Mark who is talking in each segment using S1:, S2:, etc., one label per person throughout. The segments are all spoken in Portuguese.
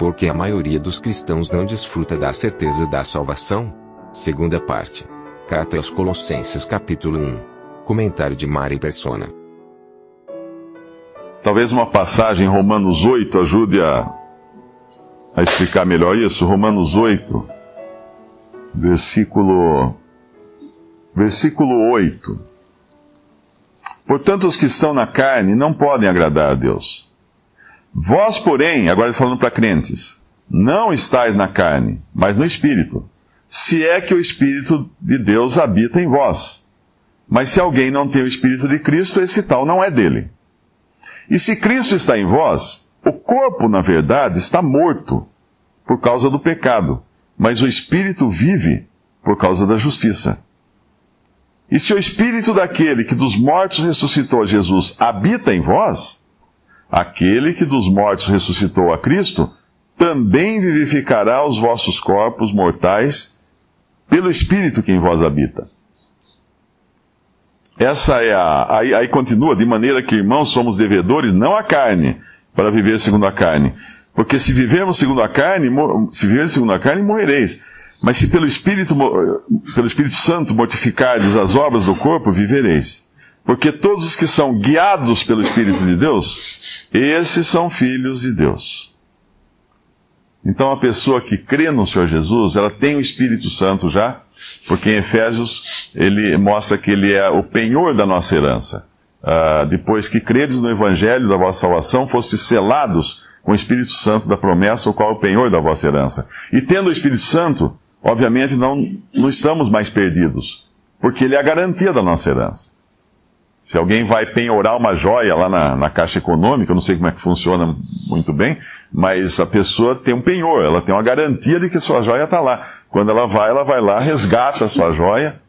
S1: Porque a maioria dos cristãos não desfruta da certeza da salvação? Segunda parte. Carta aos Colossenses capítulo 1. Comentário de Mari Persona.
S2: Talvez uma passagem em Romanos 8 ajude a, a explicar melhor isso. Romanos 8, versículo, versículo 8. Portanto, os que estão na carne não podem agradar a Deus. Vós, porém, agora falando para crentes, não estáis na carne, mas no Espírito, se é que o Espírito de Deus habita em vós. Mas se alguém não tem o Espírito de Cristo, esse tal não é dele. E se Cristo está em vós, o corpo, na verdade, está morto por causa do pecado, mas o Espírito vive por causa da justiça. E se o Espírito daquele que dos mortos ressuscitou Jesus habita em vós, aquele que dos mortos ressuscitou a Cristo também vivificará os vossos corpos mortais pelo Espírito que em vós habita. Essa é a. Aí, aí, continua, de maneira que, irmãos, somos devedores, não à carne, para viver segundo a carne. Porque se vivermos segundo a carne, se vivermos segundo a carne, morrereis. Mas se pelo Espírito, pelo Espírito Santo mortificardes as obras do corpo, vivereis. Porque todos os que são guiados pelo Espírito de Deus, esses são filhos de Deus. Então a pessoa que crê no Senhor Jesus, ela tem o Espírito Santo já, porque em Efésios ele mostra que ele é o penhor da nossa herança. Uh, depois que credes no Evangelho da vossa salvação, fostes selados com o Espírito Santo da promessa, o qual é o penhor da vossa herança. E tendo o Espírito Santo, obviamente não, não estamos mais perdidos, porque ele é a garantia da nossa herança. Se alguém vai penhorar uma joia lá na, na, Caixa Econômica, eu não sei como é que funciona muito bem, mas a pessoa tem um penhor, ela tem uma garantia de que sua joia está lá. Quando ela vai, ela vai lá, resgata a sua joia,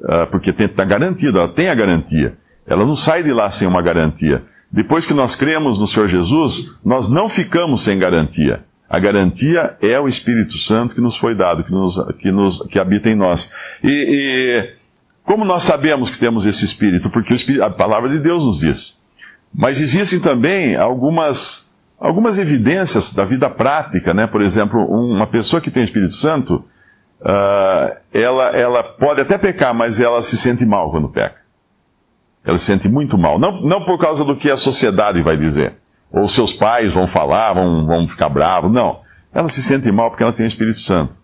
S2: uh, porque está garantida, ela tem a garantia. Ela não sai de lá sem uma garantia. Depois que nós cremos no Senhor Jesus, nós não ficamos sem garantia. A garantia é o Espírito Santo que nos foi dado, que, nos, que, nos, que habita em nós. E, e como nós sabemos que temos esse Espírito? Porque Espírito, a palavra de Deus nos diz. Mas existem também algumas, algumas evidências da vida prática, né? Por exemplo, uma pessoa que tem o Espírito Santo, uh, ela, ela pode até pecar, mas ela se sente mal quando peca. Ela se sente muito mal. Não, não por causa do que a sociedade vai dizer. Ou seus pais vão falar, vão, vão ficar bravos. Não. Ela se sente mal porque ela tem o Espírito Santo.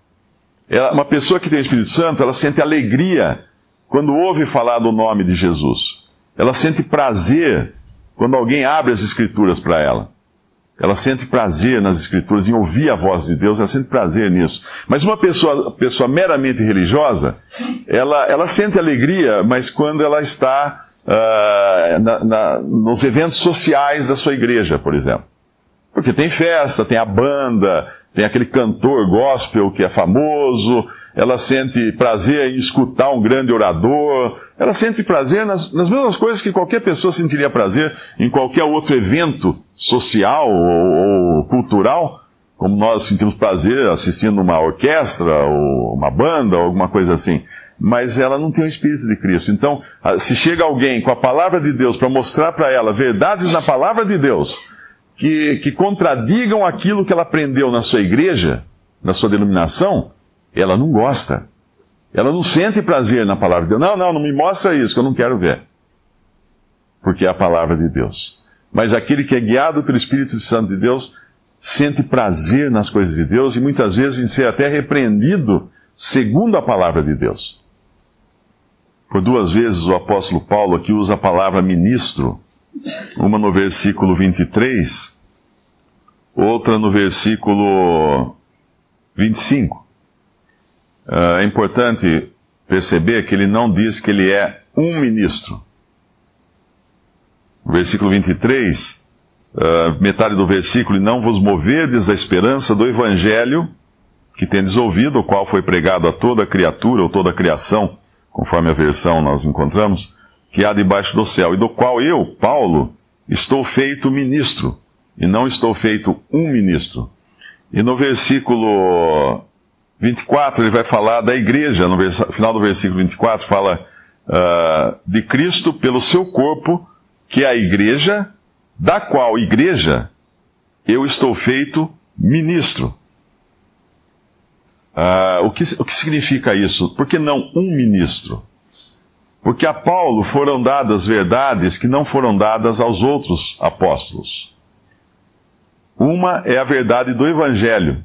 S2: Ela, uma pessoa que tem o Espírito Santo, ela sente alegria quando ouve falar do nome de Jesus. Ela sente prazer quando alguém abre as Escrituras para ela. Ela sente prazer nas Escrituras, em ouvir a voz de Deus, ela sente prazer nisso. Mas uma pessoa, pessoa meramente religiosa, ela, ela sente alegria, mas quando ela está uh, na, na, nos eventos sociais da sua igreja, por exemplo. Porque tem festa, tem a banda, tem aquele cantor gospel que é famoso, ela sente prazer em escutar um grande orador, ela sente prazer nas, nas mesmas coisas que qualquer pessoa sentiria prazer em qualquer outro evento social ou, ou cultural, como nós sentimos prazer assistindo uma orquestra ou uma banda ou alguma coisa assim. Mas ela não tem o Espírito de Cristo. Então, se chega alguém com a palavra de Deus para mostrar para ela verdades na palavra de Deus, que, que contradigam aquilo que ela aprendeu na sua igreja, na sua denominação, ela não gosta. Ela não sente prazer na palavra de Deus. Não, não, não me mostra isso, que eu não quero ver. Porque é a palavra de Deus. Mas aquele que é guiado pelo Espírito Santo de Deus sente prazer nas coisas de Deus e muitas vezes em ser até repreendido segundo a palavra de Deus. Por duas vezes o apóstolo Paulo aqui usa a palavra ministro uma no versículo 23, outra no versículo 25. Ah, é importante perceber que ele não diz que ele é um ministro. versículo 23, uh, metade do versículo, e não vos moverdes da esperança do evangelho que tendes ouvido, o qual foi pregado a toda criatura ou toda criação, conforme a versão nós encontramos, que há debaixo do céu, e do qual eu, Paulo, estou feito ministro, e não estou feito um ministro. E no versículo 24 ele vai falar da igreja, no final do versículo 24 fala uh, de Cristo pelo seu corpo, que é a igreja, da qual igreja eu estou feito ministro. Uh, o, que, o que significa isso? Por que não um ministro? Porque a Paulo foram dadas verdades que não foram dadas aos outros apóstolos. Uma é a verdade do Evangelho.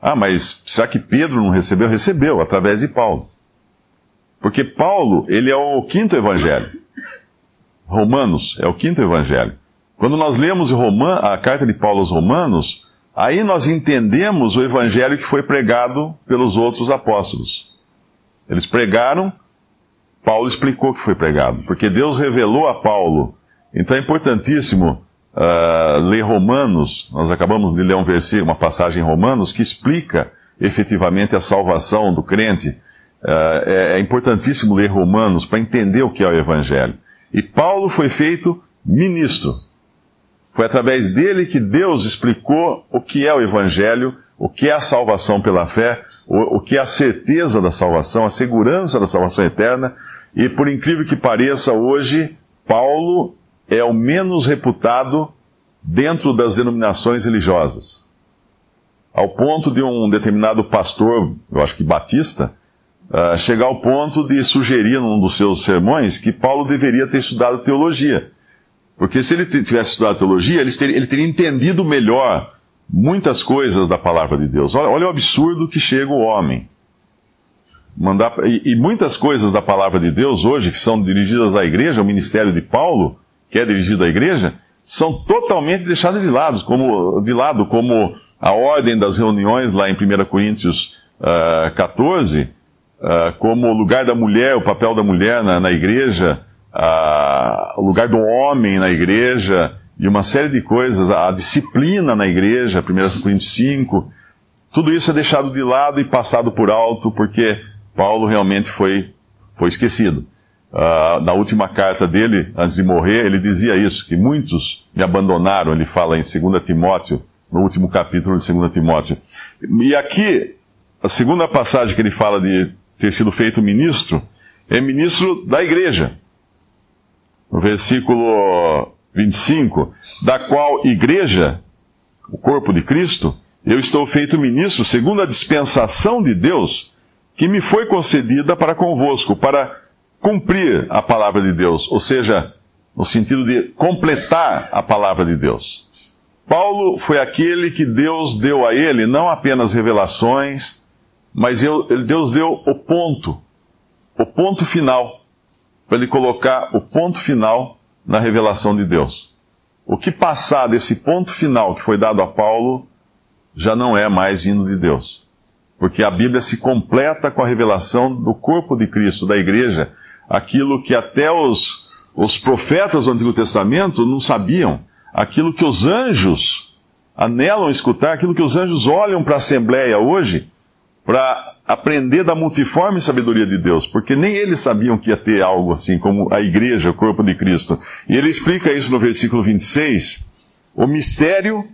S2: Ah, mas será que Pedro não recebeu? Recebeu, através de Paulo. Porque Paulo, ele é o quinto Evangelho. Romanos é o quinto Evangelho. Quando nós lemos a carta de Paulo aos Romanos, Aí nós entendemos o evangelho que foi pregado pelos outros apóstolos. Eles pregaram, Paulo explicou que foi pregado, porque Deus revelou a Paulo. Então é importantíssimo uh, ler Romanos. Nós acabamos de ler um versículo, uma passagem em Romanos que explica efetivamente a salvação do crente. Uh, é, é importantíssimo ler Romanos para entender o que é o Evangelho. E Paulo foi feito ministro. Foi através dele que Deus explicou o que é o Evangelho, o que é a salvação pela fé, o, o que é a certeza da salvação, a segurança da salvação eterna. E por incrível que pareça, hoje, Paulo é o menos reputado dentro das denominações religiosas. Ao ponto de um determinado pastor, eu acho que batista, uh, chegar ao ponto de sugerir num dos seus sermões que Paulo deveria ter estudado teologia. Porque se ele tivesse estudado teologia, ele teria, ele teria entendido melhor muitas coisas da palavra de Deus. Olha, olha o absurdo que chega o homem. Mandar, e, e, muitas coisas da palavra de Deus hoje, que são dirigidas à igreja, o ministério de Paulo, que é dirigido à igreja, são totalmente deixadas de lado, como, de lado, como a ordem das reuniões lá em 1 Coríntios uh, 14, uh, como o lugar da mulher, o papel da mulher na, na igreja, a, o lugar do homem na igreja e uma série de coisas, a, disciplina na igreja, 1 Coríntios 5, tudo isso é deixado de lado e passado por alto porque Paulo realmente foi, foi esquecido. Uh, na última carta dele, antes de morrer, ele dizia isso, que muitos me abandonaram, ele fala em 2 Timóteo, no último capítulo de 2 Timóteo. E aqui, a segunda passagem que ele fala de ter sido feito ministro, é ministro da igreja no versículo 25, da qual igreja, o corpo de Cristo, eu estou feito ministro segundo a dispensação de Deus que me foi concedida para convosco, para cumprir a palavra de Deus, ou seja, no sentido de completar a palavra de Deus. Paulo foi aquele que Deus deu a ele não apenas revelações, mas Deus deu o ponto, o ponto final para ele colocar o ponto final na revelação de Deus. O que passar desse ponto final que foi dado a Paulo já não é mais vindo de Deus. Porque a Bíblia se completa com a revelação do corpo de Cristo, da igreja, aquilo que até os, os profetas do Antigo Testamento não sabiam, aquilo que os anjos anelam escutar, aquilo que os anjos olham para a Assembleia hoje, para aprender da multiforme sabedoria de Deus, porque nem eles sabiam que ia ter algo assim como a igreja, o corpo de Cristo. E ele explica isso no versículo 26, o mistério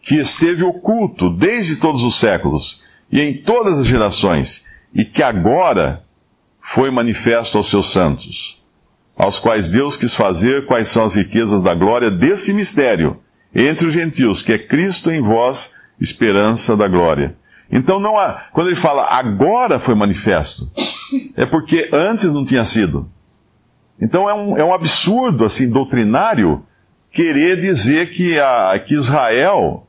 S2: que esteve oculto desde todos os séculos e em todas as gerações, e que agora foi manifesto aos seus santos, aos quais Deus quis fazer quais são as riquezas da glória desse mistério entre os gentios, que é Cristo em vós, esperança da glória. Então não há, quando ele fala agora foi manifesto, é porque antes não tinha sido. Então é um, é um absurdo, assim, doutrinário, querer dizer que, a, que Israel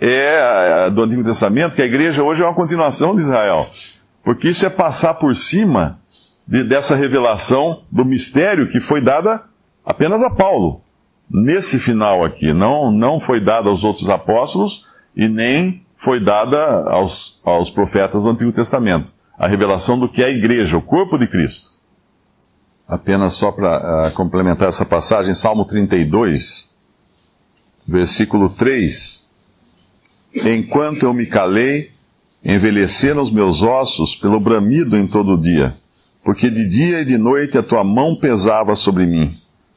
S2: é do Antigo Testamento, que a igreja hoje é uma continuação de Israel. Porque isso é passar por cima de, dessa revelação do mistério que foi dada apenas a Paulo. Nesse final aqui, não, não foi dada aos outros apóstolos e nem foi dada aos, aos profetas do Antigo Testamento. A revelação do que é a igreja, o corpo de Cristo. apenas só para uh, complementar essa passagem, Salmo 32, versículo 3. Enquanto eu me calei, envelheceram os meus ossos pelo bramido em todo o dia, porque de dia e de noite a tua mão pesava sobre mim.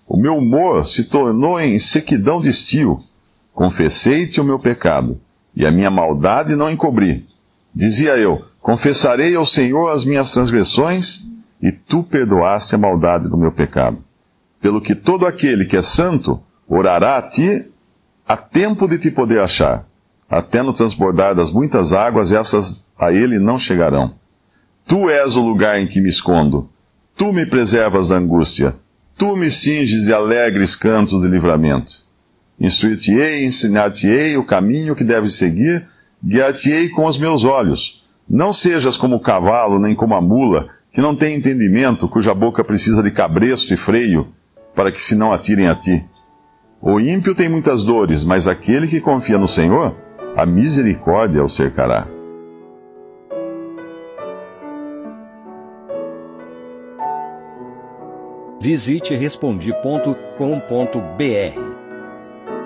S2: O meu humor se tornou em sequidão de estio. Confessei-te o meu pecado, e a minha maldade não encobri. Dizia eu: Confessarei ao Senhor as minhas transgressões, e tu perdoaste a maldade do meu pecado. Pelo que todo aquele que é santo orará a ti a tempo de te poder achar. Até no transbordar das muitas águas, essas a ele não chegarão. Tu és o lugar em que me escondo. Tu me preservas da angústia. Tu me cinges de alegres cantos de livramento. Instruir-te-ei, ensinar-te-ei o caminho que deves seguir, guiar-te-ei com os meus olhos. Não sejas como o cavalo, nem como a mula, que não tem entendimento, cuja boca precisa de cabresto e freio, para que se não atirem a ti. O ímpio tem muitas dores, mas aquele que confia no Senhor, a misericórdia o cercará.
S3: Visite respondi.com.br.